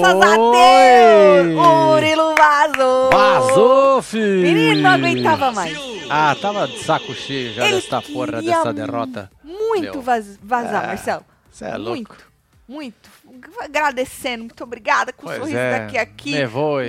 Graças a. Deus! O Murilo vazou! Vazou, filho! Menino não aguentava mais. Ah, tava de saco cheio já Ele dessa porra dessa derrota. Muito vaz- vazar, É, Marcelo. Cê é louco. Muito, muito. Agradecendo, muito obrigada com o Pois sorriso é, daqui a aqui. Hein?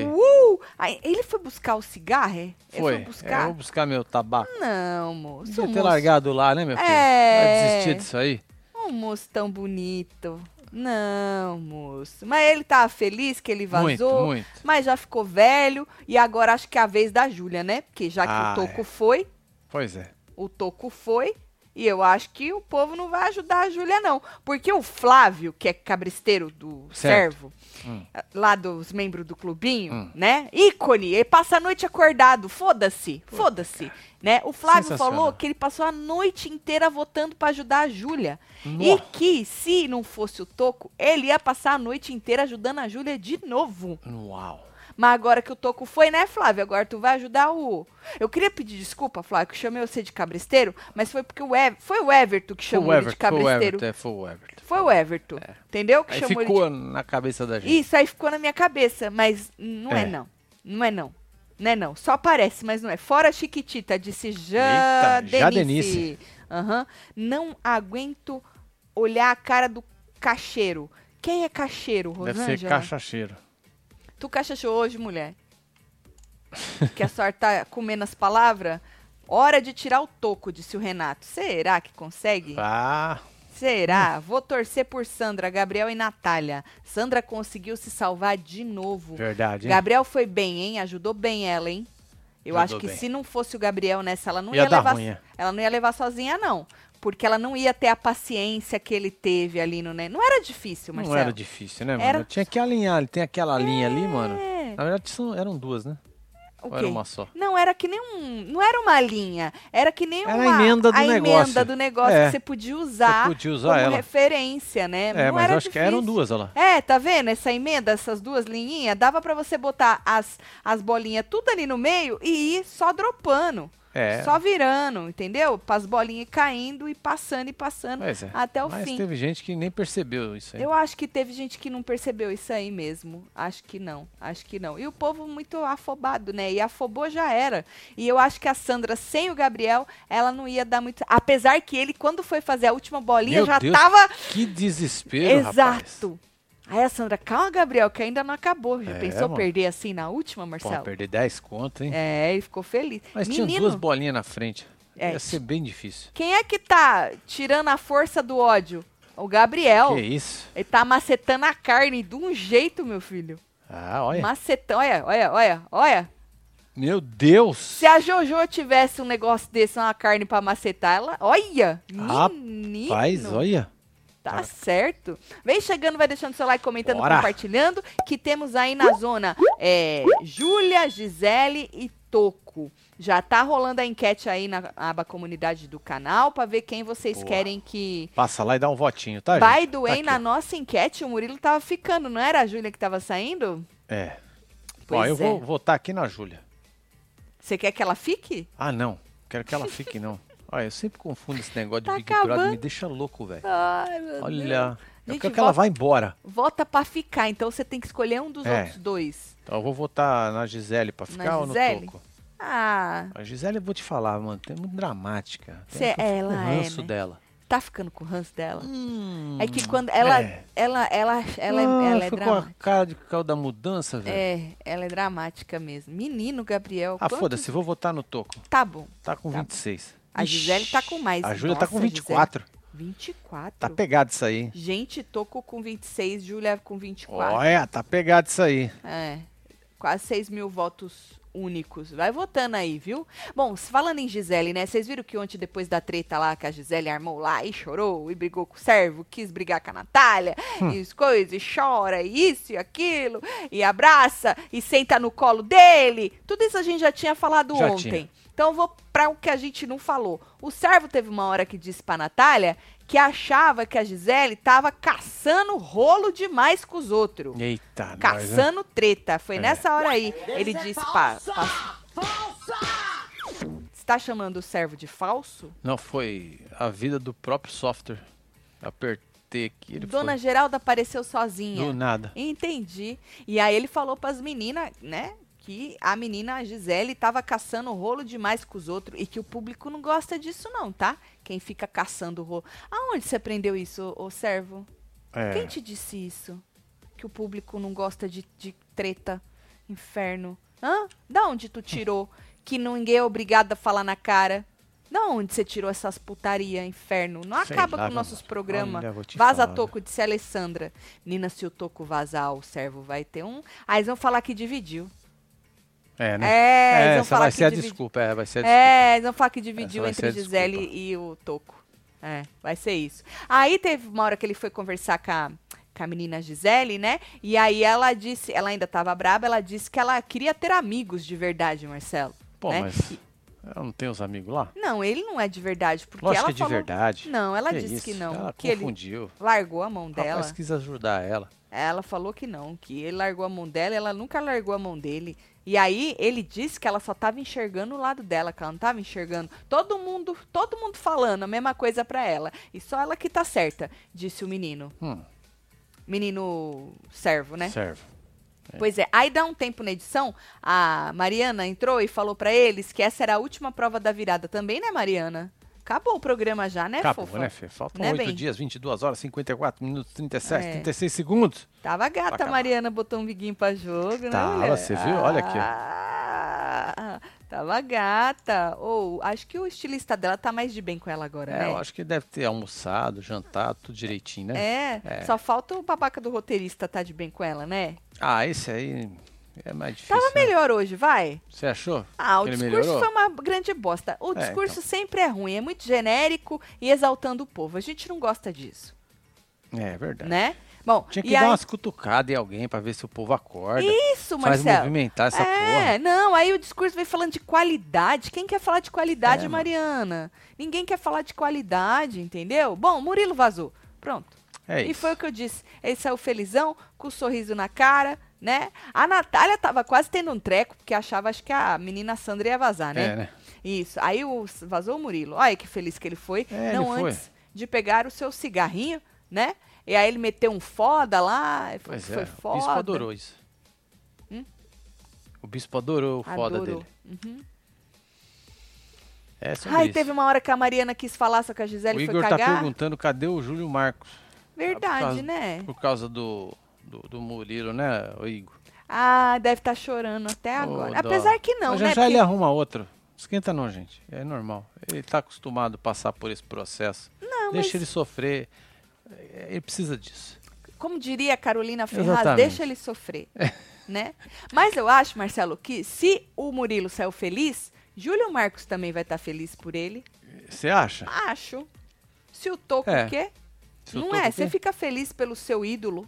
Uh! Aí, ele foi buscar o cigarro, é? Ele Foi. foi Eu buscar? vou buscar meu tabaco. Não, moço. Devia um ter moço- largado lá, né, meu filho? É. Vai desistir disso aí? Um moço tão bonito. Não, moço. Mas ele tava feliz que ele vazou. Muito, muito. Mas já ficou velho. E agora acho que é a vez da Júlia, né? Porque já que Ah, o Toco é. foi, Pois é. o Toco foi. E eu acho que o povo não vai ajudar a Júlia, não. Porque o Flávio, que é cabristeiro do Certo. servo, Hum. lá dos membros do clubinho, Hum. né? Ícone, ele passa a noite acordado. Foda-se, foda-se. Né? O Flávio falou que ele passou a noite inteira votando pra ajudar a Júlia. E que, se não fosse o Toco, ele ia passar a noite inteira ajudando a Júlia de novo. Uau. Mas agora que o Toco foi, né, Flávio? Agora tu vai ajudar o. Eu queria pedir desculpa, Flávio, que eu chamei você de cabresteiro, mas foi porque o Ever... foi o Everton que chamou o ele de Everton, foi o cabresteiro. Everton, é, foi o Everton. Foi o Everton. Entendeu? Que Aí chamou ele ficou na cabeça da de... gente. Isso aí ficou na minha cabeça, mas não é, É. não. Não é não. Não é não. Só parece, mas não é. Fora Chiquitita, disse Eita, já Denise. Denise. Aham. Não aguento olhar a cara do cacheiro. Quem é cacheiro, Deve Rosângela? ser cachacheiro. Tu cachachou hoje, mulher? que a senhora tá comendo as palavras? Hora de tirar o toco, disse o Renato. Será que consegue? Ah, Será? Vou torcer por Sandra, Gabriel e Natália. Sandra conseguiu se salvar de novo. verdade, hein? Gabriel foi bem, hein? Ajudou bem ela, hein? Eu Ajudou acho que bem. se não fosse o Gabriel nessa, ela não Ia ia, levar. ruim, é. Ela não ia levar sozinha, não. Porque ela não ia ter a paciência que ele teve ali no. Né? Não era difícil, Marcelo. Não era difícil, né, mano? Era- Tinha que alinhar, ele tem aquela linha ali, mano. É. Na verdade, são- eram duas, né? O Ou era uma só? Não, era que nem um. Não era uma linha. Era que nem Era a uma. emenda do a negócio. emenda do negócio É. que você podia usar. Você podia usar como ela. referência, né? É, não mas era eu acho que eram duas, olha lá. É, tá vendo? Essa emenda, essas duas linhinhas, dava pra você botar as, as bolinhas tudo ali no meio e ir só dropando. É. Só virando, entendeu? As bolinhas caindo e passando e passando é. até o Mas fim. teve gente que nem percebeu isso aí. Eu acho que teve gente que não percebeu isso aí mesmo. Acho que não, acho que não. E o povo muito afobado, né? E afobou já era. E eu acho que a Sandra, sem o Gabriel, ela não ia dar muito. Apesar que ele, quando foi fazer a última bolinha, Meu já Deus, tava. Que desespero, rapaz. Aí a Sandra, calma, Gabriel, que ainda não acabou. Já É, pensou mano. perder assim na última, Pô, Marcelo? perder 10 conto, hein? É, ele ficou feliz. Mas Menino, tinha duas bolinhas na frente. É. Ia ser bem difícil. quem é que tá tirando a força do ódio? O Gabriel. Que isso? Ele tá macetando a carne de um jeito, meu filho. Ah, olha. Macetão, olha, olha, olha, olha. Meu Deus! Se a Jojo tivesse um negócio desse, uma carne pra macetar, ela. Olha! Menino! Rapaz, olha. Tá certo. Vem chegando, vai deixando seu like, comentando, Bora. compartilhando. Que temos aí na zona é, Júlia, Gisele e Toco. Já tá rolando a enquete aí na aba comunidade do canal pra ver quem vocês Boa. querem que. Passa lá e dá um votinho, tá, By gente? the way, Tá na nossa enquete, o Murilo tava ficando, não era a Júlia que tava saindo? É. Pois Ó, eu é. vou votar aqui na Júlia. Você quer que ela fique? Ah, não. Quero que ela fique, não. Olha, eu sempre confundo esse negócio de Tá Big Brother, acabando. me deixa louco, velho. Ai, meu Deus. Olha. Eu Gente, quero que ela vá embora. Vota pra ficar, então você tem que escolher um dos É. outros dois. Então eu vou votar na Gisele pra ficar ou no? Toco? Ah, A Gisele, eu vou te falar, mano, é muito dramática. Tem eu fico ela com é, ranço né? dela. tá ficando com o ranço dela? Hum, É que quando ela, é. ela, ela, ela, é- Ah, ela é ficou com a dramática. cara de causa da mudança, velho. É, ela é dramática mesmo. Menino, Gabriel. ah, quantos- foda-se, vou votar no Toco. Tá bom. Tá com Tá bom. 26. A Gisele tá com mais. A Júlia tá com Nossa, 24. 24? Tá pegado isso aí. Gente, Toco com 26, Júlia com 24. Olha, tá pegado isso aí. É, quase 6 mil votos únicos. Vai votando aí, viu? Bom, falando em Gisele, né? Vocês viram que ontem, depois da treta lá, que a Gisele armou lá e chorou, e brigou com o servo, quis brigar com a Natália, Hum. e as coisas, e chora, e isso e aquilo, e abraça, e senta no colo dele. Tudo isso a gente já tinha falado Já ontem. tinha. Então eu vou para o que a gente não falou. O servo teve uma hora que disse pra Natália que achava que a Gisele tava caçando rolo demais com os outros. Eita, nós, né? Caçando treta. Foi É. nessa hora aí. Ele disse pra. pra... Você tá chamando o servo de falso? Não, foi a vida do próprio software. Aper... ter aqui. Ele Dona foi Geralda apareceu sozinha. do nada. Entendi. E aí ele falou pras meninas, né? Que a menina a Gisele tava caçando rolo demais com os outros e que o público não gosta disso, não, tá? Quem fica caçando rolo. Aonde você aprendeu isso, ô servo? É. Quem te disse isso? Que o público não gosta de, de treta, inferno. Hã? Da onde tu tirou que ninguém é obrigado a falar na cara? Da onde você tirou essas putaria, inferno? Não Sei acaba lá, com nossos programas. Vaza falar, toco, disse a Alessandra. Nina, se o toco vazar, o servo vai ter um. Aí eles vão falar que dividiu. É, né? É, vão essa vai que ser a dividiu. desculpa. É, vai ser a É, eles vão falar que dividiu entre Gisele desculpa. e o Toco. É, vai ser isso. Aí teve uma hora que ele foi conversar com a, com a menina Gisele, né? E aí ela disse, ela ainda tava braba, ela disse que ela queria ter amigos de verdade, Marcelo. Pô, né? mas ela não tem os amigos lá? Não, ele não é de verdade, porque Lógico ela que é de falou... verdade. Não, ela Que disse isso? que não, Ela que ele confundiu. largou a mão dela. rapaz quis ajudar ela. Ela falou que não, que ele largou a mão dela, ela nunca largou a mão dele. E aí ele disse que ela só tava enxergando o lado dela, que ela não tava enxergando todo mundo, todo mundo falando a mesma coisa pra ela. E só ela que tá certa, disse o menino. Hum, Menino servo, né? serve. Pois é. Aí dá um tempo na edição, a Mariana entrou e falou pra eles que essa era a última prova da virada também, né, Mariana? Acabou o programa já, né, Acabou, fofa? né, Fê? Faltam Né, 8 bem? dias, 22 horas, 54 minutos, 37, É. 36 segundos. Tava gata, a Mariana botou um biguinho pra jogo, né? Tava, você viu? Olha aqui. Ah, tava gata. Ou, acho que o estilista dela tá mais de bem com ela agora, É, né? eu acho que deve ter almoçado, jantado, tudo direitinho, né? É, É. só falta o babaca do roteirista tá de bem com ela, né? Ah, esse aí é mais difícil. Tava né? melhor hoje, vai. Você achou? Ah, o ele discurso melhorou? foi uma grande bosta. O É, discurso então. sempre é ruim, é muito genérico e exaltando o povo. A gente não gosta disso, É verdade. né? Bom, Tinha que e dar aí... umas cutucadas em alguém pra ver se o povo acorda. Isso, faz Marcelo. movimentar essa é, porra. não, aí o discurso vem falando de qualidade. Quem quer falar de qualidade, É, mano. Mariana? Ninguém quer falar de qualidade, entendeu? Bom, Murilo vazou. Pronto. É e isso. foi o que eu disse. Ele saiu felizão, com o sorriso na cara, né? A Natália tava quase tendo um treco, porque achava, acho que a menina Sandra ia vazar, né? É, né? Isso. Aí o, vazou o Murilo. Olha que feliz que ele foi. É, não ele foi. antes de pegar o seu cigarrinho, né? E aí ele meteu um foda lá. Foi, Pois foi é. foda. O bispo adorou isso. Hum? O bispo adorou o foda Adorou. dele. Uhum. É Ai, isso. teve uma hora que a Mariana quis falar, só que a O Gisele Igor foi tá cagar. perguntando cadê o Júlio Marcos. Verdade, Por causa- né? Por causa do, do, do Murilo, né, Igor? Ah, deve estar chorando até agora. Apesar que não, Mas né? já já Porque- ele arruma outro. Esquenta não, gente. É normal. Ele tá acostumado a passar por esse processo. Não, Deixa mas ele sofrer. É, Ele precisa disso. como diria a Carolina Ferraz, deixa ele sofrer, né? Mas eu acho, Marcelo, que se o Murilo saiu feliz, Júlio Marcos também vai estar feliz por ele. Você acha? Acho. Se o Toco É. quer, não é? Você fica feliz pelo seu ídolo.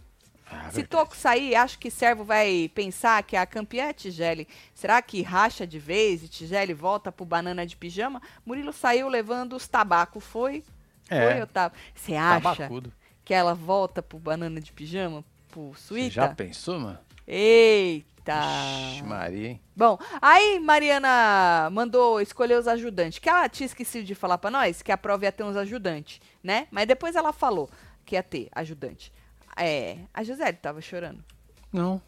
Ah, Se verdade. Toco sair, acho que Servo vai pensar que a campeã é Tigele. Será que racha de vez e Tigele volta pro banana de pijama? Murilo saiu levando os tabacos. Foi? É. Foi, Otávio? Você acha Tabacudo. que ela volta pro banana de pijama? Pro Você suíta? já pensou, mano? Eita! Ixi, Maria, hein? Bom, aí Mariana mandou escolher os ajudantes. Que ela tinha esquecido de falar pra nós que a prova ia ter uns ajudantes, né? Mas depois ela falou que ia ter ajudante. É, a Gisele tava chorando. Não.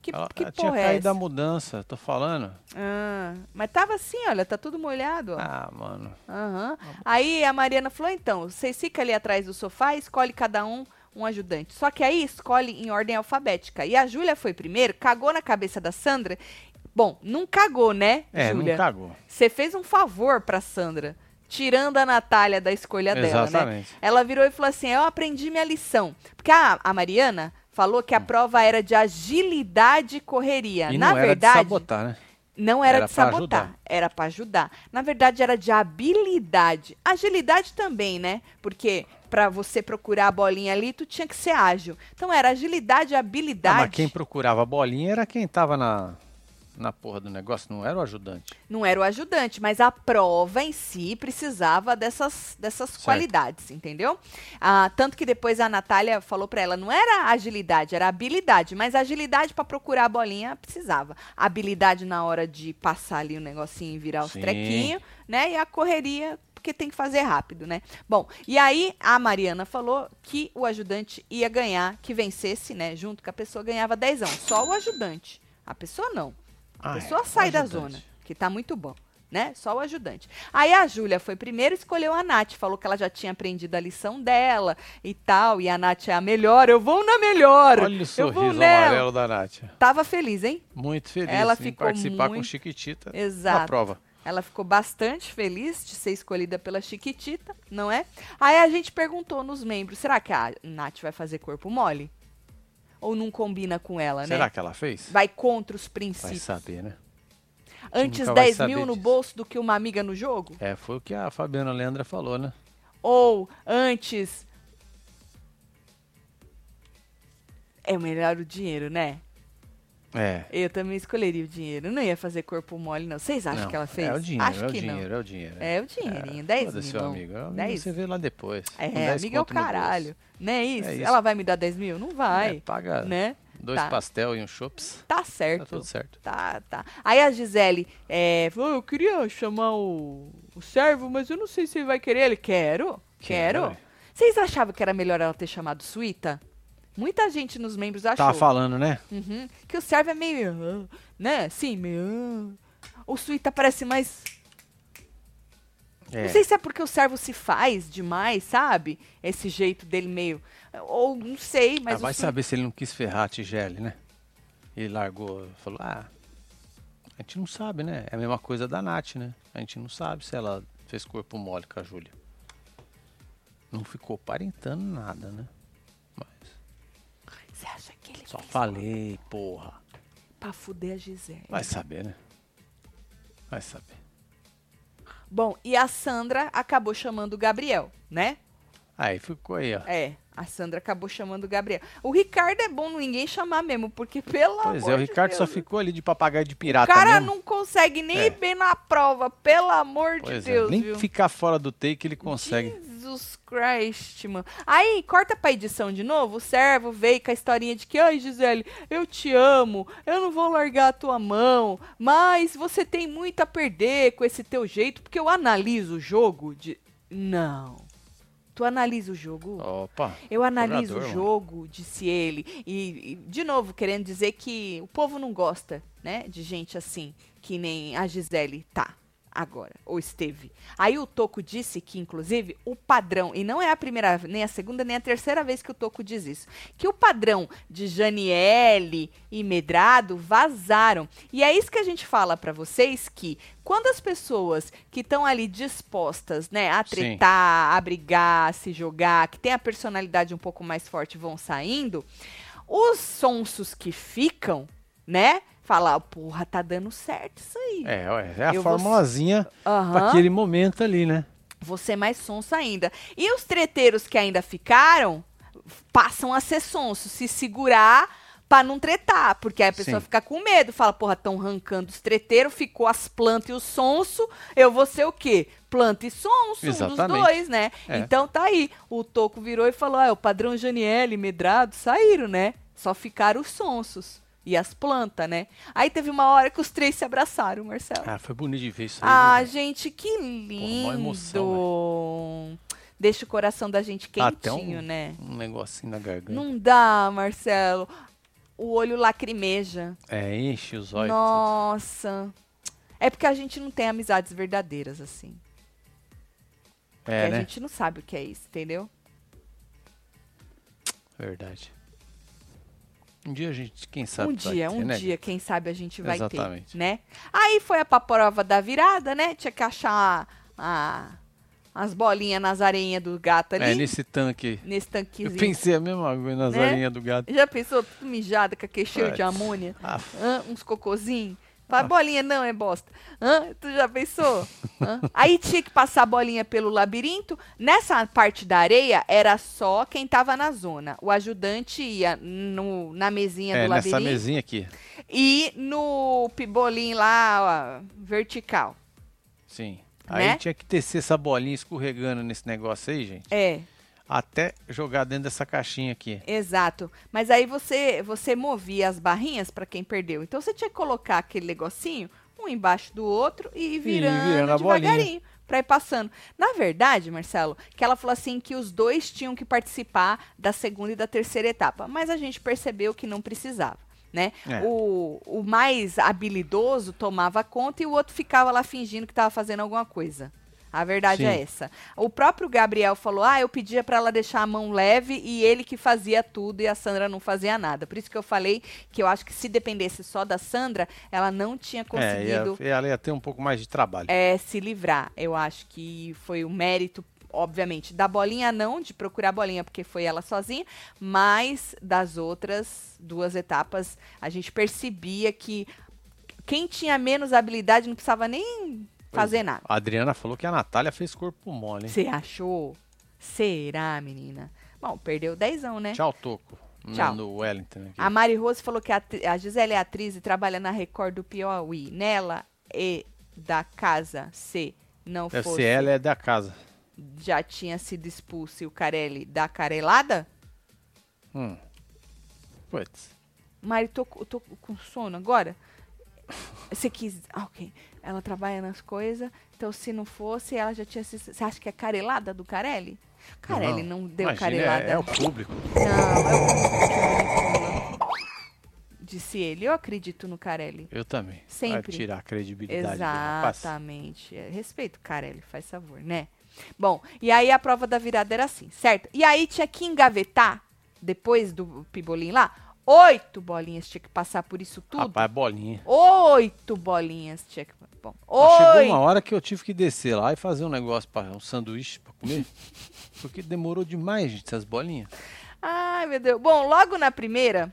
Que, ela que ela tinha porra é caído da essa? mudança, tô falando. Ah, mas tava assim, olha, tá tudo molhado, ó. Ah, mano. Aham. Aí a Mariana falou, então, vocês ficam ali atrás do sofá e escolhe cada um um ajudante. Só que aí escolhe em ordem alfabética. E a Júlia foi primeiro, cagou na cabeça da Sandra. Bom, não cagou, né, É, Júlia? não cagou. Você fez um favor pra Sandra, tirando a Natália da escolha dela, né? Exatamente. Ela virou e falou assim: Eu aprendi minha lição. Porque a, a Mariana falou que a prova era de agilidade e correria. Hum. E Na não era verdade, de sabotar, né? não era, Era de sabotar, ajudar. era pra ajudar. Na verdade, era de habilidade. Agilidade também, né? Porque pra você procurar a bolinha ali, tu tinha que ser ágil. Então era agilidade e Ah, habilidade. mas quem procurava a bolinha era quem tava na, na porra do negócio, não era o ajudante. Não era o ajudante, mas a prova em si precisava dessas, dessas Certo. qualidades, entendeu? Ah, tanto que depois a Natália falou pra ela, não era agilidade, era habilidade, mas agilidade pra procurar a bolinha precisava. Habilidade na hora de passar ali o negocinho e virar os Sim. trequinhos, né? E a correria porque tem que fazer rápido, né? Bom, e aí a Mariana falou que o ajudante ia ganhar, que vencesse, né? Junto com a pessoa ganhava dezão. Só o ajudante. A pessoa não. A Ah, pessoa é, sai da zona, que tá muito bom. Né? Só o ajudante. Aí a Júlia foi primeiro, escolheu a Nath, falou que ela já tinha aprendido a lição dela e tal, e a Nath é a melhor, eu vou na melhor. Olha o sorriso nela. amarelo da Nath. Tava feliz, hein? Muito feliz Ela em ficou participar com muito- Chiquitita na Exato. prova. Ela ficou bastante feliz de ser escolhida pela Chiquitita, não é? Aí a gente perguntou nos membros, será que a Nath vai fazer corpo mole? Ou não combina com ela, Será né? que ela fez? Vai contra os Vai princípios. saber, né? Antes nunca vai 10 saber mil no disso. bolso do que uma amiga no jogo? É, foi o que a Fabiana Leandra falou, né? Ou antes. É melhor o dinheiro, né? É. Eu também escolheria o dinheiro. Não ia fazer corpo mole, não. Vocês acham Não, que ela fez? É o dinheiro, Acho é o que não. dinheiro, é o dinheiro. É o dinheirinho, 10 Foda-se, mil. seu amigo. Amigo 10. Você vê lá depois. É, 10 amiga é o caralho. Não é isso? É isso. Ela vai me dar 10 mil? Não vai. É, paga né? dois Tá. pastel e um chops. Tá Tá certo. tudo certo. Tá, tá. Aí a Gisele é, falou, eu queria chamar o, o servo, mas eu não sei se ele vai querer. Ele, quero. Quero. Vocês achavam que era melhor ela ter chamado Suíta? Muita gente nos membros achou. Tava falando, né? Uhum, que o servo é meio, né? Sim, meio... O Suíta parece mais... É. Não sei se é porque o servo se faz demais, sabe? Esse jeito dele meio... Ou não sei, mas Ah, vai Suíta- saber se ele não quis ferrar a Tigele, né? Ele largou, falou, ah, a gente não sabe, né? É a mesma coisa da Nath, né? A gente não sabe se ela fez corpo mole com a Júlia. Não ficou parentando nada, né? Você acha que ele só fez falei, porra. pra fuder a Gisele? Vai saber, né? Vai saber. Bom, e a Sandra acabou chamando o Gabriel, né? Aí ficou aí, ó. É, a Sandra acabou chamando o Gabriel. O Ricardo é bom ninguém chamar mesmo, porque pelo Pois amor é, o de Ricardo só Deus, ficou ali de papagaio de O pirata cara mesmo. não consegue nem É. ir bem na prova, pelo amor Pois de é, Deus, nem viu? ficar fora do take ele consegue. Jesus Christ, mano. Aí, corta pra edição de novo. O servo veio com a historinha de que, ai, Gisele, eu te amo, eu não vou largar a tua mão, mas você tem muito a perder com esse teu jeito, porque eu analiso o jogo de. Não. Tu analisa o jogo? Opa. Eu analiso o mano. jogo, disse ele. E, e, de novo, querendo dizer que o povo não gosta, né? De gente assim, que nem a Gisele tá agora, ou esteve. Aí o Toco disse que, inclusive, o padrão, e não é a primeira, nem a segunda, nem a terceira vez que o Toco diz isso, que o padrão de Janiele e Medrado vazaram. E é isso que a gente fala pra vocês, que quando as pessoas que estão ali dispostas, né, a Sim. tretar, a brigar, a se jogar, que tem a personalidade um pouco mais forte, vão saindo, os sonsos que ficam, né, falar, porra, tá dando certo isso aí. É, ué, é a Eu vou- formulazinha Aham. pra aquele momento ali, né? Você mais sonso ainda. E os treteiros que ainda ficaram passam a ser sonso, se segurar pra não tretar, porque aí a pessoa Sim. fica com medo, fala, porra, estão arrancando os treteiros, ficou as plantas e o sonso, eu vou ser o quê? Planta e sonso, um dos Exatamente. dois, né? É. Então tá aí, o Toco virou e falou, ah, o padrão Janiele, Medrado, saíram, né? Só ficaram os sonsos e as plantas, né? Aí teve uma hora que os três se abraçaram, Marcelo. Ah, foi bonito de ver isso aí. Ah, viu, gente, que lindo. mó emoção, Deixa o coração da gente Até quentinho, um, né? um negocinho na garganta. Não dá, Marcelo. O olho lacrimeja. É, enche os olhos. Nossa. É porque a gente não tem amizades verdadeiras, assim. Porque É, a né? gente não sabe o que é isso, entendeu? Verdade. Um dia a gente, quem sabe, um dia, ter, um né? dia, quem sabe a gente vai ter, Exatamente. né? Aí foi a pra prova da virada, né? Tinha que achar a, as bolinhas nas areinhas do gato ali. É, nesse tanque. nesse Eu tanquezinho. pensei a mesma coisa nas Né? do gato. Já pensou tudo mijada com aquele cheiro de amônia? Ah? Uns cocôzinhos? Fala, bolinha não, é bosta. Hã? Tu já pensou? Hã? Aí tinha que passar a bolinha pelo labirinto. Nessa parte da areia, era só quem tava na zona. O ajudante ia no, na mesinha é, do nessa labirinto mesinha aqui. e no pibolim lá, ó, vertical. Sim. Né? Aí tinha que tecer essa bolinha escorregando nesse negócio aí, gente. É, Até jogar dentro dessa caixinha aqui. exato. Mas aí você você movia as barrinhas para quem perdeu. Então você tinha que colocar aquele negocinho um embaixo do outro e ir virando, virando a bolinha. devagarinho. pra ir passando. Na verdade, Marcelo, que ela falou assim que os dois tinham que participar da segunda e da terceira etapa, mas a gente percebeu que não precisava. Né? É. O, o mais habilidoso tomava conta e o outro ficava lá fingindo que estava fazendo alguma coisa. A verdade Sim. é essa. O próprio Gabriel falou: ah, eu pedia para ela deixar a mão leve e ele que fazia tudo e a Sandra não fazia nada. Por isso que eu falei que eu acho que se dependesse só da Sandra, ela não tinha É, conseguido ia, ela ia ter um pouco mais de trabalho. é, se livrar. Eu acho que foi o mérito, obviamente, da bolinha não, de procurar a bolinha, porque foi ela sozinha, mas das outras duas etapas, a gente percebia que quem tinha menos habilidade não precisava nem fazer é. nada. A Adriana falou que a Natália fez corpo mole, hein? Você achou? Será, menina? Bom, perdeu dezão, né? Tchau, Toco. Tchau. No Wellington aqui. A Mari Rose falou que a, a Gisele é atriz e trabalha na Record do Piauí. Nela e da casa se não Deve fosse, ser ela é da casa. já tinha sido expulso e o Carelli da carelada? Hum. Putz. Mari, tô, tô com sono agora. Você quis. ah, ok. Ela trabalha nas coisas. Então, se não fosse, ela já tinha. Você acha que é carelada do Carelli? Carelli não, deu Imagina, carelada. É, é o público. Não, é o público. Disse ele. Eu acredito no Carelli. Eu também. Vai Sempre. tirar a credibilidade. Exatamente. É, Respeito, Carelli, faz favor, né? Bom, e aí a prova da virada era assim, certo? E aí tinha que engavetar, depois do pibolim lá, oito bolinhas tinha que passar por isso tudo. Rapaz, bolinha. Oito bolinhas tinha que. Bom, Mas Chegou uma hora que eu tive que descer lá e fazer um negócio para um sanduíche para comer. porque demorou demais, gente, essas bolinhas. Ai, meu Deus. Bom, logo na primeira,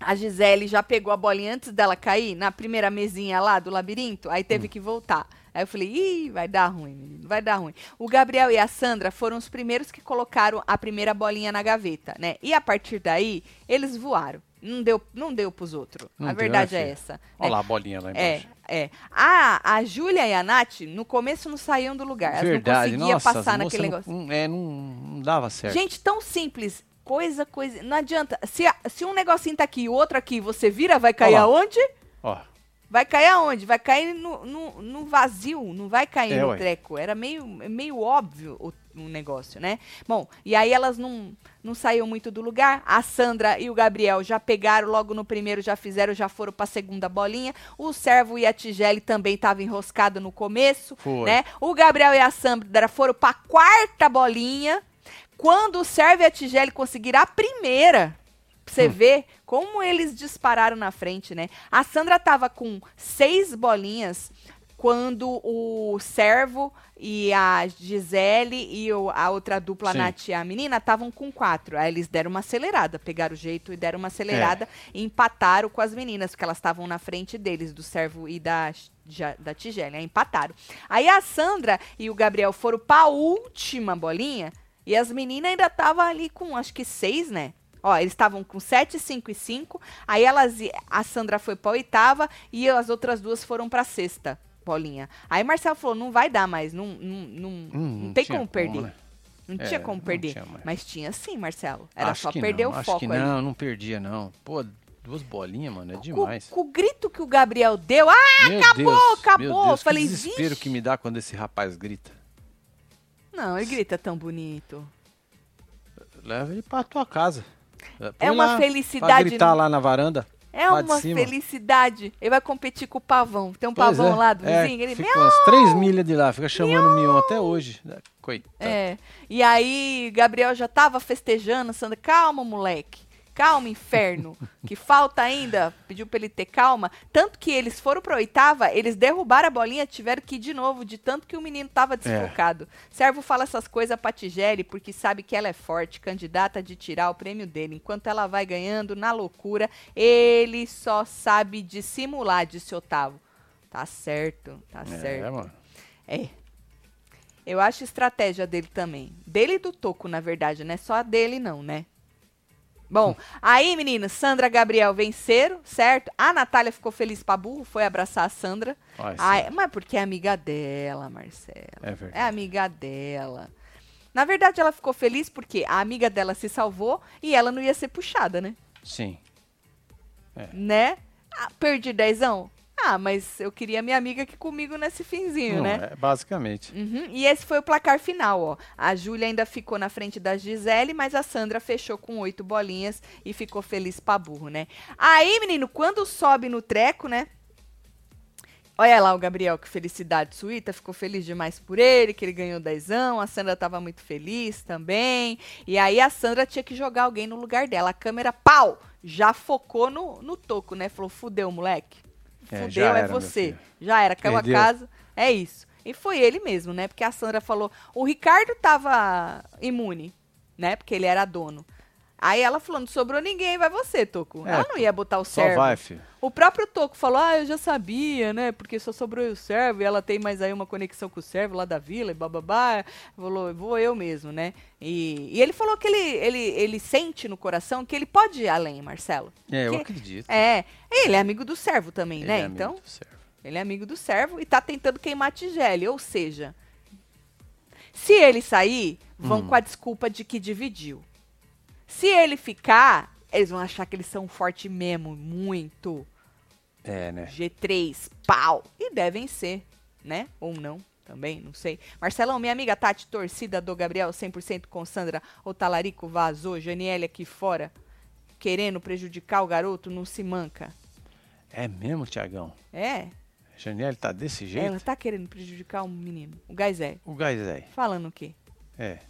a Gisele já pegou a bolinha antes dela cair, na primeira mesinha lá do labirinto, aí teve que voltar. Aí eu falei, ih, vai dar ruim, menino, vai dar ruim. O Gabriel e a Sandra foram os primeiros que colocaram a primeira bolinha na gaveta, né? E a partir daí, eles voaram. Não deu, não deu pros outros. Não a verdade né, é essa. né? Olha lá a bolinha lá É, embaixo. é. A, a Júlia e a Nath, no começo, não saíam do lugar. Elas Verdade, não conseguiam nossa, passar as naquele negócio. não, não- é, não, não dava certo. Gente, tão simples. Coisa, coisa. Não adianta. Se, se um negocinho tá aqui e o outro aqui, você vira, vai cair Olha lá. aonde? Vai cair aonde? Vai cair no, no, no vazio, não vai cair É, no ué. treco. Era meio, meio óbvio o, o negócio, né? Bom, e aí elas não, não saíam muito do lugar. A Sandra e o Gabriel já pegaram logo no primeiro, já fizeram, já foram pra segunda bolinha. O Servo e a Tigele também estavam enroscados no começo, Foi. né? O Gabriel e a Sandra foram pra quarta bolinha. Quando o Servo e a Tigele conseguiram a primeira, você ver como eles dispararam na frente, né? A Sandra tava com seis bolinhas quando o Servo e a Gisele e o- a outra dupla, a Sim. Nath e a menina, estavam com quatro. Aí eles deram uma acelerada, pegaram o jeito e deram uma acelerada e empataram com as meninas, porque elas estavam na frente deles, do Servo e da, da Tigele. Aí empataram. Aí a Sandra e o Gabriel foram pra última bolinha e as meninas ainda estavam ali com, acho que seis, né? Ó, eles estavam com 7, 5 e 5. Aí elas, a Sandra foi pra oitava e as outras duas foram pra sexta bolinha. Aí Marcelo falou: não vai dar mais, não, não, não, Hum, não tem como como, perder. né? Não É, tinha como perder. tinha. Mas tinha sim, Marcelo. Era acho só que perder não, o acho foco que ali. não, não perdia não. Pô, duas bolinhas, mano, é demais. com o grito que o Gabriel deu, ah, Meu acabou, Deus, acabou. Meu Deus, Falei, que desespero "Vixe." que me dá quando esse rapaz grita. não, ele grita tão bonito. Leva ele pra tua casa. É Põe uma lá, felicidade Pra gritar no- lá na varanda. É uma felicidade. Ele vai competir com o pavão. Tem um Pois pavão é, lá do é, vizinho. ele, fica umas três milhas de lá, fica chamando o Mion até hoje. Coitado. É. E aí, Gabriel já tava festejando, Sandra, calma, moleque. Calma, inferno. que falta ainda. Pediu pra ele ter calma. Tanto que eles foram pra oitava, eles derrubaram a bolinha, tiveram que ir de novo, de tanto que o menino tava desfocado. Servo fala essas coisas pra Tigele, porque sabe que ela é forte, candidata de tirar o prêmio dele. Enquanto ela vai ganhando na loucura, ele só sabe dissimular, disse Otávio. Tá certo, tá É, certo. mano. É. Eu acho estratégia dele também. Dele e do Toco, na verdade, não é só a dele, não, né? Bom, aí, meninas, Sandra Gabriel venceram, certo? A Natália ficou feliz pra burro, foi abraçar a Sandra. Ai, Ai, mas porque é amiga dela, Marcela. É É verdade. amiga dela. Na verdade, ela ficou feliz porque a amiga dela se salvou e ela não ia ser puxada, né? Sim. Né? Ah, perdi dezão? Ganhar, mas eu queria minha amiga aqui comigo nesse finzinho, Não, né? é, basicamente. Uhum, E esse foi o placar final, ó. A Júlia ainda ficou na frente da Gisele, mas a Sandra fechou com oito bolinhas e ficou feliz pra burro, né? Aí, menino, quando sobe no treco, né? Olha lá o Gabriel, que felicidade suíta, ficou feliz demais por ele, que ele ganhou dezão, a Sandra tava muito feliz também. E aí a Sandra tinha que jogar alguém no lugar dela. A câmera, pau, já focou no, no toco, né? Falou, fudeu, moleque. É, Fudeu, é era, meu você. Já era, caiu Perdeu. a casa. É isso. E foi ele mesmo, né? Porque a Sandra falou. O Ricardo tava imune, né? Porque ele era dono. Aí ela falou: não sobrou ninguém, vai você, Toco. É, ela não ia botar o Só servo. vai, filho. O próprio Toco falou: ah, eu já sabia, né? Porque só sobrou o servo e ela tem mais aí uma conexão com o servo lá da vila e bababá. Falou: vou eu mesmo, né? E, e ele falou que ele, ele, ele sente no coração que ele pode ir além, Marcelo. É, eu acredito. É, ele é amigo do servo também, Ele né? é amigo então. do servo. Ele é amigo do servo e tá tentando queimar a tigele. Ou seja, se ele sair, vão Hum. com a desculpa de que dividiu. Se ele ficar, eles vão achar que eles são forte mesmo, muito. É, né? G3, pau. E devem ser, né? Ou não, também, não sei. Marcelão, minha amiga Tati, torcida do Gabriel, 100% com Sandra. O talarico vazou, Janiele aqui fora, querendo prejudicar o garoto, não se manca. É mesmo, Tiagão? É, Janiele tá desse jeito? ela tá querendo prejudicar o menino, o Gaizé. O Gaizé. Falando o quê? É.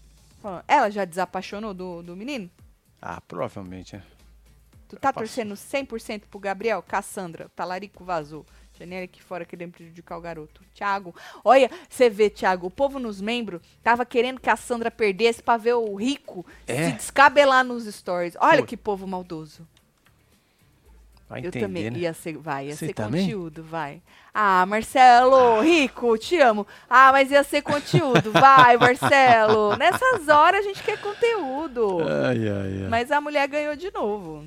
Falando- Ela já desapaixonou do, do menino? Ah, provavelmente, né? Tu tá Passou. torcendo 100% pro Gabriel? Cassandra, o talarico vazou. Janela aqui fora querendo prejudicar o garoto. Tiago, olha, você vê, Tiago, o povo nos membros tava querendo que a Sandra perdesse pra ver o rico É? se descabelar nos stories. Olha Pô. que povo maldoso. Vai Eu entender, também né? ia ser, vai, ia Você ser também? conteúdo, vai. Ah, Marcelo, rico, te amo. Ah, mas ia ser conteúdo, vai, Marcelo. Nessas horas a gente quer conteúdo. Ai, ai, ai. Mas a mulher ganhou de novo.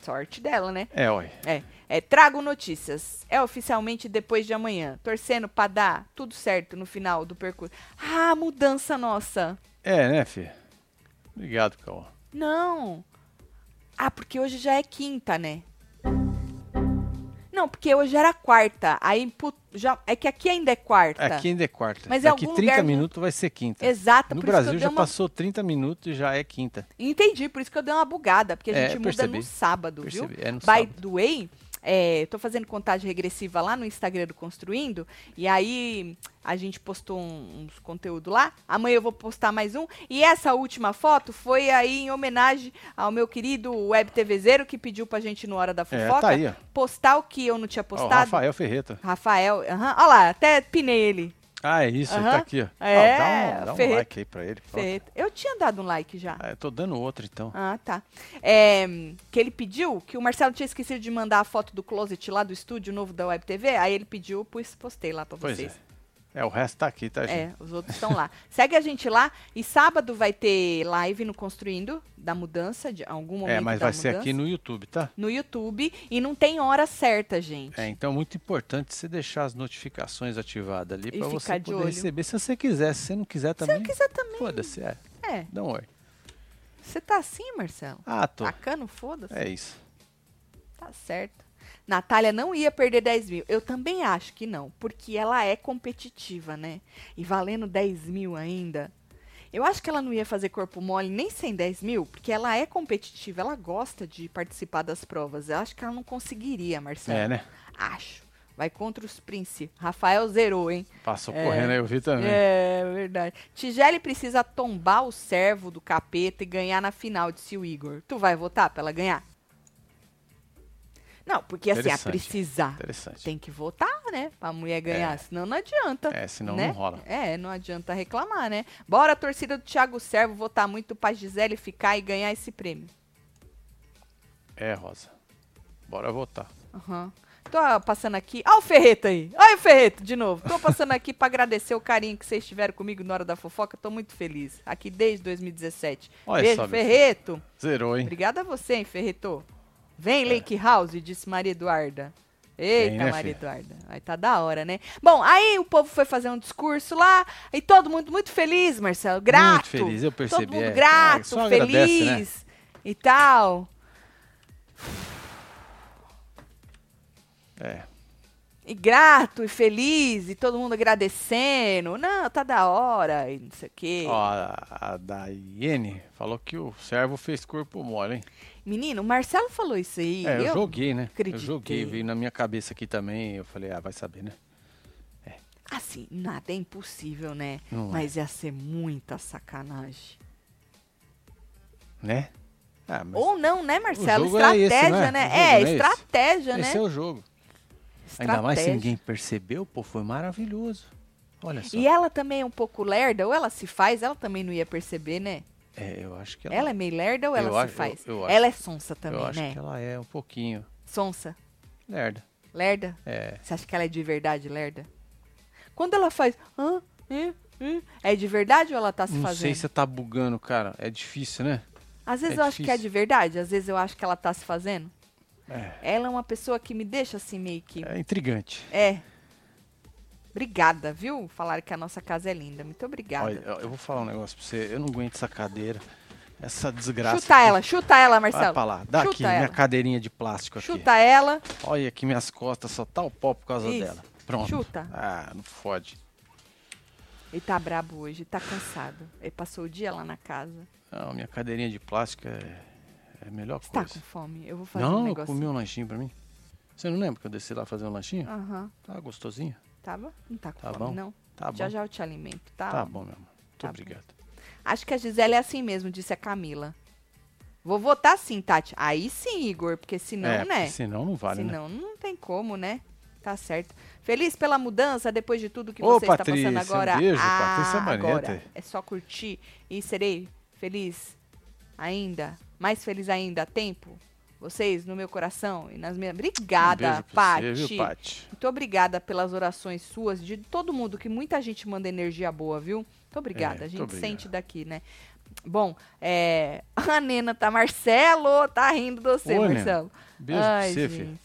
Sorte dela, né? É, olha. É, é, trago notícias. É oficialmente depois de amanhã. Torcendo pra dar tudo certo no final do percurso. Ah, mudança nossa. É, né, filho? Obrigado, Cauã. Não. Ah, porque hoje já é quinta, né? Não, porque hoje era quarta. Aí já é que aqui ainda é quarta. Aqui ainda é quarta. Mas Daqui algum 30 lugar- minutos vai ser quinta. Exato, No Brasil já uma- passou 30 minutos e já é quinta. Entendi, por isso que eu dei uma bugada, porque a É, gente muda percebi. no sábado, viu? Percebi, é no By sábado. the way, é, tô fazendo contagem regressiva lá no Instagram do Construindo, e aí a gente postou um- uns conteúdos lá. Amanhã eu vou postar mais um. E essa última foto foi aí em homenagem ao meu querido Web TVzeiro, que pediu pra gente no Hora da É, Fofoca tá aí, postar o que eu não tinha Ó, postado. Rafael Ferreta. Rafael, aham. olha lá, até pinei ele. Ah, é isso, ele Aham. tá aqui, ó. É, Ó, dá um, dá um like aí pra ele. Eu tinha dado um like já. Ah, eu tô dando outro, então. Ah, tá. É, que ele pediu, que o Marcelo tinha esquecido de mandar a foto do closet lá do estúdio novo da Web TV, aí ele pediu, pois postei lá pra Pois vocês. é. É, o resto tá aqui, tá, gente? É, os outros estão lá. Segue a gente lá e sábado vai ter live no Construindo da mudança, de algum momento É, mas vai ser mudança, aqui no YouTube, tá? no YouTube e não tem hora certa, gente. É, então é muito importante você deixar as notificações ativadas ali pra você poder olho. receber. Se você quiser, se você não quiser também, Se eu quiser também. foda-se, é. É. Dá um oi. Você tá assim, Marcelo? Ah, tô. Tacando, foda-se. É isso. Tá certo. Natália não ia perder 10 mil. Eu também acho que não, porque ela é competitiva, né? E valendo 10 mil ainda. Eu acho que ela não ia fazer corpo mole nem sem 10 mil, porque ela é competitiva, ela gosta de participar das provas. Eu acho que ela não conseguiria, Marcelo. É, né? Acho. Vai contra os Prince. Rafael zerou, hein? Passou É. correndo aí, eu vi também. É verdade. Tigele precisa tombar o servo do capeta e ganhar na final, disse o Igor. Tu vai votar pra ela ganhar? Não, porque assim, a precisar. Interessante. Tem que votar, né? Pra mulher ganhar, senão não adianta. É, senão né? não rola. É, não adianta reclamar, né? Bora, torcida do Thiago Servo, votar muito pra Gisele ficar e ganhar esse prêmio. É, Rosa. Bora votar. Aham. Tô passando aqui. Olha o Ferreto aí. Olha o Ferreto de novo. Tô passando aqui pra agradecer o carinho que vocês tiveram comigo na hora da fofoca. Tô muito feliz. Aqui desde 2017. Olha Beijo, Ferreto. Zerou, hein? Obrigada a você, hein, Ferreto. Vem, Lake House, disse Maria Eduarda. Eita, Vem, né, Maria filha? Eduarda. Aí tá da hora, né? Bom, aí o povo foi fazer um discurso lá e todo mundo muito feliz, Marcelo. Grato. Muito feliz, eu percebi. Todo mundo é. grato, só feliz agradece, né? e tal. É. E grato e feliz, e todo mundo agradecendo. Não, tá da hora, e não sei o quê. Ó, a, a Daiane falou que o servo fez corpo mole, hein? Menino, o Marcelo falou isso aí. É, eu, joguei, né? acreditei. Eu joguei, veio na minha cabeça aqui também. Eu falei, ah, vai saber, né? Assim, nada é impossível, né? Não é. Mas ia ser muita sacanagem. Né? Ah, Ou não, né, Marcelo? é esse, estratégia, é? né? Jogo É, não é esse? estratégia, né? esse é o jogo. Ainda mais se Estratégia. ninguém percebeu, pô, foi maravilhoso. Olha só. E ela também é um pouco lerda, ou ela se faz, ela também não ia perceber, né? É, eu acho que ela, Ela é meio lerda ou ela Eu se acho- faz? eu- eu acho- ela é sonsa eu também, acho né? que ela é um pouquinho Sonsa. lerda. Lerda? É. Você acha que ela é de verdade lerda? Quando ela faz. "Hã? Hã? Hã?", é de verdade ou ela tá se Não fazendo? sei se tá bugando, cara. É difícil, né? Às vezes é eu acho que é difícil. de verdade, às vezes eu acho que ela tá se fazendo. É, Ela é uma pessoa que me deixa assim meio que. é intrigante. É. Obrigada, viu? Falaram que a nossa casa é linda. Muito obrigada. Olha, eu vou falar um negócio pra você. Eu não aguento essa cadeira. Essa desgraça. chuta aqui. ela, chuta ela, Vai Marcelo. pra lá. Daqui, chuta minha ela. cadeirinha de plástico aqui. Chuta ela. Olha aqui minhas costas, só tá o pó por causa Isso. dela. Pronto. Chuta. Ah, não fode. Ele tá brabo hoje, tá cansado. Ele passou o dia lá na casa. Não, minha cadeirinha de plástico é, é a melhor Você tá coisa. com fome? Eu vou fazer não, um eu negócio. comi um lanchinho pra mim. Você não lembra que eu desci lá fazer um lanchinho? Aham. Tá gostosinho? Tava? Não tá com Tá fome, bom. não? Tá já bom. já eu te alimento, tá? Tá bom, meu amor. Muito Tá bom. obrigado. Acho que a Gisele é assim mesmo, disse a Camila. Vou votar sim, Tati. Aí sim, Igor, porque senão, é, né? senão não vale, né? senão não tem como, né? Tá certo. Feliz pela mudança, depois de tudo que Ô, você está Patrícia, passando agora. um beijo, ah, Patrícia agora é só curtir e serei feliz ainda, mais feliz ainda a tempo. Vocês no meu coração e nas minhas. um Obrigada, Pati. você, viu? Muito obrigada pelas orações suas, de todo mundo, que muita gente manda energia boa, viu? Muito obrigada. É, a gente obrigado. sente daqui, né? Bom, é, a Nena tá Marcelo, tá rindo de você, Ô, Nena. Marcelo. Beijo Ai, pra você, filho.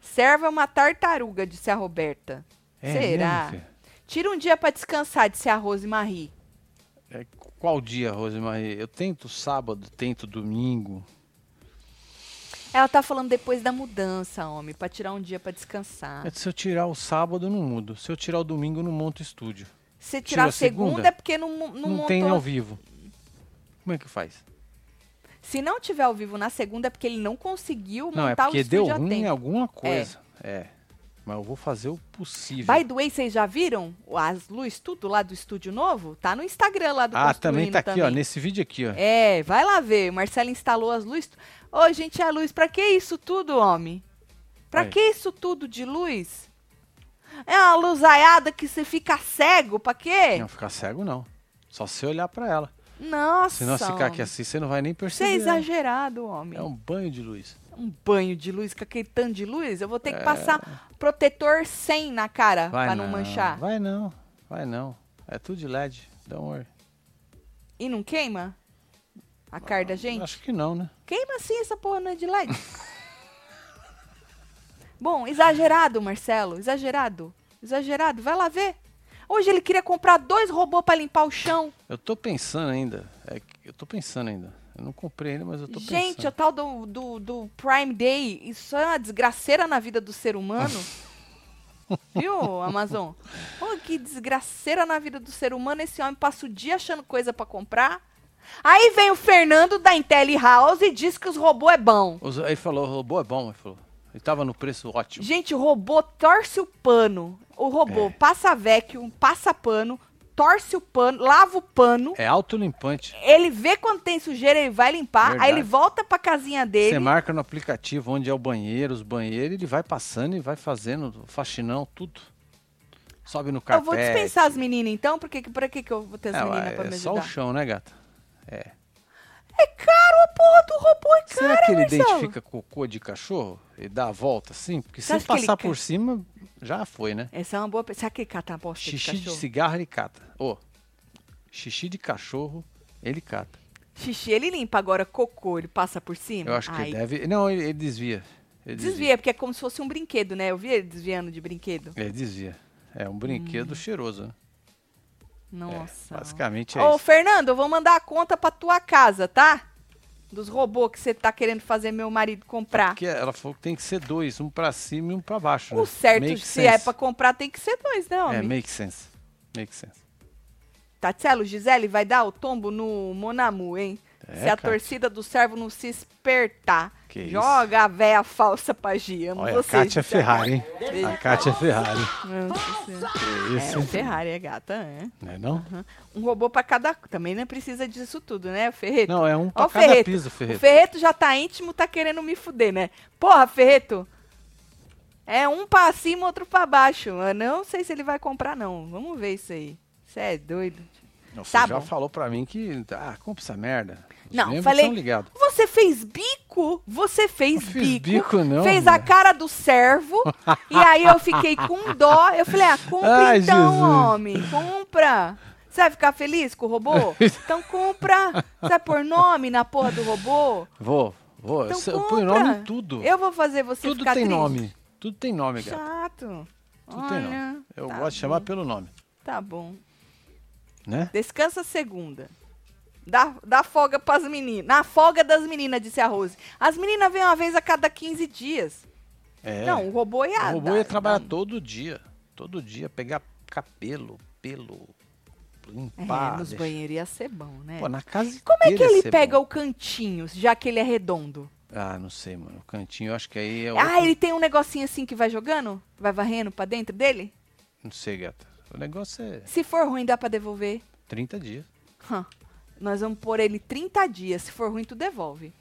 Serva uma tartaruga, disse a Roberta. É Será? mesmo? Tira um dia pra descansar, disse a Rose Marie. É, qual dia, Rosemarie? Eu tento sábado, tento domingo. Ela tá falando depois da mudança, homem, pra tirar um dia pra descansar. É, Se eu tirar o sábado, eu não mudo. Se eu tirar o domingo, eu não monto estúdio. Se tira tirar a segunda, segunda, é porque não, não, Não, montou. tem ao vivo. Como é que faz? Se não tiver ao vivo na segunda, é porque ele não conseguiu Não, é montar o porque deu estúdio a ruim em alguma coisa. É. Mas eu vou fazer o possível. By the way, vocês já viram as luzes, tudo lá do estúdio novo? Tá no Instagram lá do ah, também tá aqui, ó, também. nesse vídeo aqui, ó. É, vai lá ver. O Marcelo instalou as luzes. Ô, gente, a luz, pra que isso tudo, homem? Pra Aí. que isso tudo de luz? É uma luzaiada que você fica cego, pra quê? Não ficar cego, não. Só se olhar pra ela. Nossa. Se não ficar aqui assim, você não vai nem Você é perceber. não. exagerado, homem. É um banho de luz. Um banho de luz com aquele tanto de luz, eu vou ter que passar protetor 100 na cara. Vai pra não, manchar. Vai não, vai não. É tudo de LED. Don't worry. E não queima? A cara da gente? Acho que não, né? Queima sim essa porra não é de LED. Bom, exagerado, Marcelo. Exagerado. Exagerado. Vai lá ver. Hoje ele queria comprar dois robôs pra limpar o chão. Eu tô pensando ainda. É eu tô pensando ainda. Eu não comprei ainda, mas eu tô Gente, pensando. o tal do, do, do Prime Day, isso é uma desgraceira na vida do ser humano. Viu, Amazon? Pô, que desgraceira na vida do ser humano. Esse homem passa o dia achando coisa pra comprar. Aí vem o Fernando da IntelliHouse e diz que os robôs é bom. Ele falou, o robô é bom, ele falou. Ele tava no preço ótimo. Gente, o robô torce o pano. O robô É. passa vacuum, passa pano, torce o pano, lava o pano. É autolimpante. Ele vê quando tem sujeira, ele vai limpar. Verdade. Aí ele volta pra casinha dele. Você marca no aplicativo onde é o banheiro, os banheiros, ele vai passando e vai fazendo faxinão, tudo. Sobe no Eu carpete. vou dispensar as meninas então, porque pra que, que eu vou ter as É, meninas pra é me só o ajudar? chão, né, gata? É. É caro a porra do robô, é Será cara, que ele Marcelo. identifica cocô de cachorro e dá a volta assim? Porque Você se passar por cima, já foi, né? Essa é uma boa... Será que ele cata a bosta Xixi de de cigarro ele cata. Ô, xixi de cachorro ele cata. Xixi ele limpa, agora cocô ele passa por cima? Eu acho que Ai, ele deve. Não, ele, ele desvia. Ele Desvia, porque é como se fosse um brinquedo, né? Eu vi ele desviando de brinquedo. Ele desvia. É um brinquedo cheiroso, né? Nossa. Basicamente é Ô, isso. Fernando, eu vou mandar a conta pra tua casa, tá? Dos robôs que você tá querendo fazer meu marido comprar. Porque ela falou que tem que ser dois, um pra cima e um pra baixo. O né? certo, Make se sense. é pra comprar, tem que ser dois, né, É, homem? make sense. Make sense. Tatielo, Gisele vai dar o tombo no Monamu, hein? É, se a cara. torcida do servo não se espertar, Que joga a véia falsa pra Gia. Olha, a Kátia Gisele. Ferrari, hein? A Kátia Ferrari. Nossa Senhora. Que isso, É? Ferrari é gata, é. Não é não? Um robô pra cada. Também não precisa disso tudo, né, Ferreto? Não, é um pra Ó cada Ferreto. piso, O Ferreto. Ferreto já tá íntimo, tá querendo me fuder, né? Porra, Ferreto. É um pra cima, outro pra baixo. Eu não sei se ele vai comprar, não. Vamos ver isso aí. Você é doido. Não, Tá já bom. falou pra mim que. Ah, compra essa merda. Não, falei-. Você fez bico? Você fez Não bico. bico, não, Fez a cara do servo. e aí eu fiquei com dó. Eu falei, ah, compra Ai, então, Jesus. homem. Compra. Você vai ficar feliz com o robô? Então compra. Você vai pôr nome na porra do robô? Vou, vou. Então eu ponho compra. nome em tudo. Eu vou fazer você tudo ficar tem triste. nome. Tudo tem nome, gata. Chato. Tudo tem Olha, nome. Eu tá gosto de chamar bom, pelo nome. Tá bom. Né? Descansa segunda. Dá, dá folga pras meninas. Na folga das meninas, disse a Rose. As meninas vêm uma vez a cada 15 dias. É. Não, o robô ia. o robô dar- ia trabalhar dar- todo dia. Todo dia. Pegar cabelo, pelo, É, limpar. nos deixar- banheiros ia ser bom, né? Pô, na casa Como é que ele pega bom. o cantinho, já que ele é redondo? Ah, não sei, mano. O cantinho, eu acho que aí é Ah, outro- ele tem um negocinho assim que vai jogando? Vai varrendo pra dentro dele? Não sei, gata. O negócio é Se for ruim, dá pra devolver? 30 dias. Hã. Nós vamos pôr ele 30 dias. Se for ruim, tu devolve,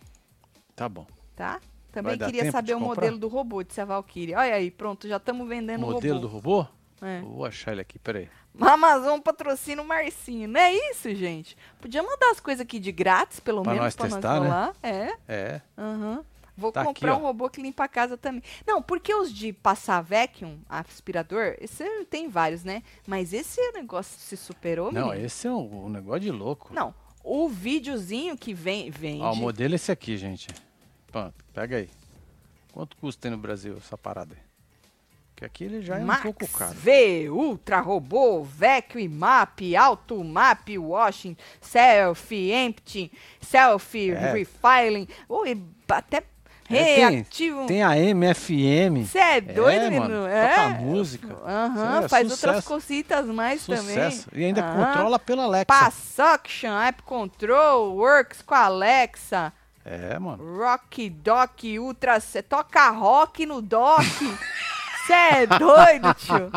Tá bom. tá? Também queria saber o comprar? modelo do robô, disse a Valkyrie. Olha aí, pronto, já estamos vendendo o modelo robô. do robô? É. Vou achar ele aqui, peraí. Amazon patrocina o Marcinho. Não é isso, gente? Podia mandar as coisas aqui de grátis, pelo Pra menos, nós pra testar, nós né? rolar. É, É. aham. Vou Tá aqui, comprar ó. um robô que limpa a casa também. Não, porque os de passar vacuum, aspirador, esse tem vários, né? Mas esse negócio se superou, Não, menino. esse é um, um negócio de louco. Não, o videozinho que vem, vende... Ó, o modelo é esse aqui, gente. Pronto, pega aí. Quanto custa aí no Brasil essa parada aí? Que aqui ele já é Max um pouco caro. V, Ultra Robô, Vacuum Map, Auto Map, Washing, Self, Empty, Self, É. Refiling, ui, até É, tem, reativo. tem a MFM. Você é doido, é, menino? mano. É. Toca música. Aham, é faz outras sucesso. cositas mais Sucesso. também. E ainda Aham. controla pela Alexa. Passuction, App Control, Works com a Alexa, É, mano. Rock Dock, Ultra, você toca rock no dock. Você é doido, tio?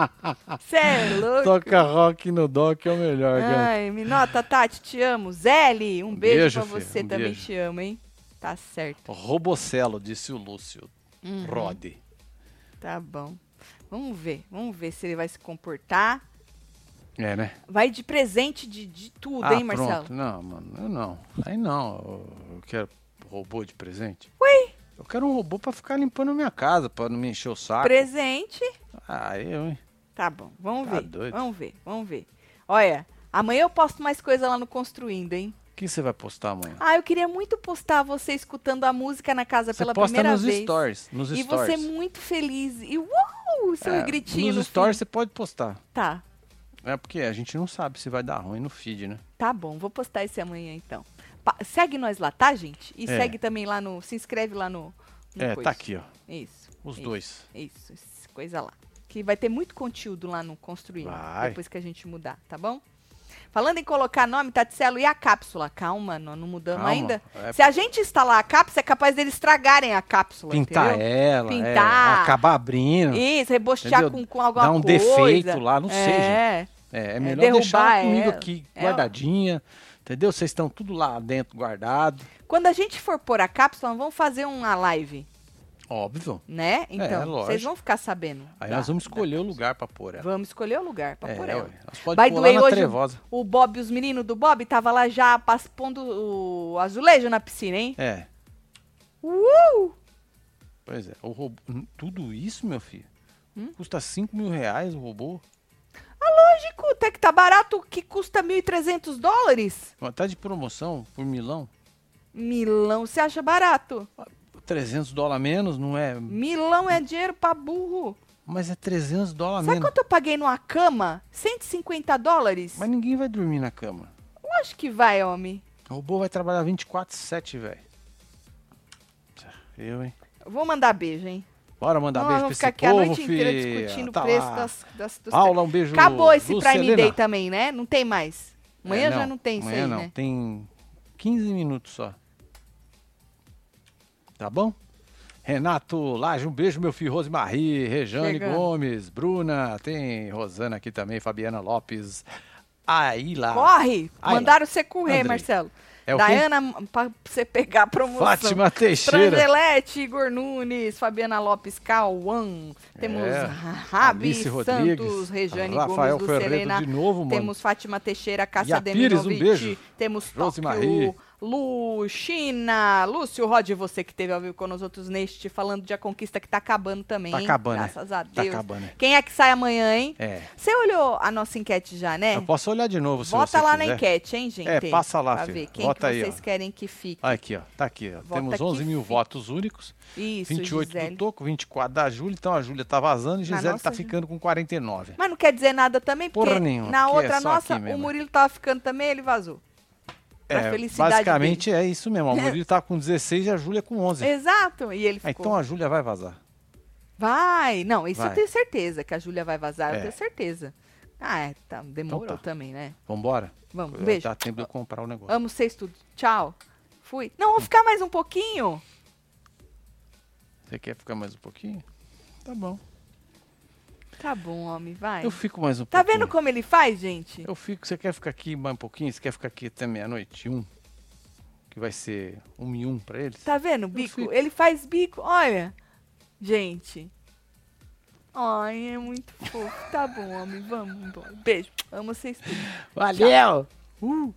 Você é louco? Toca rock no dock é o melhor, cara. Ai, Minota, Tati, te amo. Zeli, um beijo, beijo, pra você um também, beijo. te amo, hein? Tá certo, Robocelo, disse o Lúcio. Uhum. Rod. tá bom. Vamos ver, vamos ver se ele vai se comportar. É, né? Vai de presente de, de tudo, ah, hein, Marcelo? pronto. Não, mano, eu não. Aí não. Eu quero robô de presente. Ui, Eu quero um robô pra ficar limpando a minha casa, pra não me encher o saco. presente. Ah, eu, hein? Tá bom, vamos Tá ver. doido. Vamos ver, vamos ver. Olha, amanhã eu posto mais coisa lá no Construindo, hein? O que você vai postar amanhã? Ah, eu queria muito postar você escutando a música na casa Você pela posta primeira nos vez. stories. Nos E stories. você muito feliz. E uau, seu É, gritinho Nos no stories fim. você pode postar. Tá, É porque a gente não sabe se vai dar ruim no feed, né? Tá bom, vou postar esse amanhã então. Pa- segue nós lá, tá, gente? E É. segue também lá no. Se inscreve lá no. no é, coisa. tá aqui, ó. Isso. Os isso, dois. Isso, isso, coisa lá. Que vai ter muito conteúdo lá no Construindo. Vai. Depois que a gente mudar, tá bom? Falando em colocar nome, Tatselo, e a cápsula? Calma, nós não mudamos Calma, ainda. é- Se a gente instalar a cápsula, é capaz deles estragarem a cápsula. Pintar entendeu? ela, Pintar. é, acabar abrindo. Isso, rebostear com, com alguma Dar um coisa. defeito lá, não sei, é. É, é melhor deixar comigo aqui, É, guardadinha. Entendeu? Vocês estão tudo lá dentro guardado. Quando a gente for pôr a cápsula, nós vamos fazer uma live, Óbvio. né? Então, É, vocês vão ficar sabendo. Aí da- nós vamos da escolher o cápsula. lugar pra pôr ela. Vamos escolher o lugar pra É, pôr ela. Nós pode By the way, hoje trevosa. o Bob, os meninos do Bob, tava lá já pondo o azulejo na piscina, hein? É, Uh! pois é. O robô... Tudo isso, meu filho? Hum? Custa 5 mil reais o robô? Lógico, até que tá barato, que custa 1.300 dólares. Tá de promoção por milão? Milão, você acha barato? 300 dólares menos, não é? Milão é dinheiro pra burro. Mas é 300 dólares Sabe menos. quanto eu paguei numa cama? 150 dólares? Mas ninguém vai dormir na cama. Lógico que vai, homem. O robô vai trabalhar 24/7, velho. Eu, hein? Vou mandar beijo, hein? Bora mandar Não, beijo vamos pra ficar esse aqui a noite inteira discutindo Tá o preço lá. das, das, dos um beijo. Acabou esse Lucelena. Prime Day também, né? Não tem mais. Amanhã É, já não tem amanhã isso aí, não. né? Tem 15 minutos só. Tá bom? Renato Laje, um beijo, meu filho Rosemarie, Rejane Chegando. Gomes, Bruna, tem Rosana aqui também, Fabiana Lopes. Aí lá. Corre! Aí lá. Mandaram você correr, Andrei. Marcelo. É? Daiana, pra você pegar a promoção. Fátima Teixeira. Frangelete, Igor Nunes, Fabiana Lopes, Cauã. Temos É, Rabi Santos, Rejane Rafael Gomes, Ferreira Lucelena. de novo, mano. Temos Fátima Teixeira, Cássia Ia Pires, um Deminovic. beijo. Temos Rosemarie. Tóquio, Lu, China, Lúcio Rod, você que teve ao vivo com nós outros neste, falando de a conquista que tá acabando também, Tá acabando, né? Graças a Tá Deus. acabando, é. Quem é que sai amanhã, hein? É. Você olhou a nossa enquete já, né? Eu posso olhar de novo se Vota você lá quiser. na enquete, hein, gente? É, passa lá, pra filho. ver quem Vota que aí, vocês ó. querem que fique. Aqui, ó. Tá aqui, ó. Vota Temos que 11 mil fique. votos únicos. Isso, 28 Gisele. do Toco, 24 da Júlia. Então a Júlia tá vazando e Gisele nossa, tá ficando com 49. Mas não quer dizer nada também, porque Porra nenhuma, na é outra só nossa, o Murilo tava ficando também, ele vazou. Pra É, felicidade basicamente é isso mesmo. O Murilo tá com 16 e a Júlia com 11. Exato, e ele Ah, ficou. então a Júlia vai vazar. Vai! Não, isso eu Vai. tenho certeza, que a Júlia vai vazar, eu É. tenho certeza. Ah, é, tá, demorou Então tá. também, né? Vambora? Vamos, um beijo. Dá tempo de eu comprar o negócio. Amo vocês tudo. Tchau. Fui. Não, vou ficar mais um pouquinho. Você quer ficar mais um pouquinho? Tá bom. Tá bom, homem, vai. Eu fico mais um Tá pouquinho. vendo como ele faz, gente? Eu fico. Você quer ficar aqui mais um pouquinho? Você quer ficar aqui até meia-noite? Um? Que vai ser um e um pra eles? Tá vendo o bico? fico. Ele faz bico, olha. Gente. Ai, é muito fofo. Tá bom, homem, vamos embora. Beijo. Amo vocês tudo. Valeu! Uh!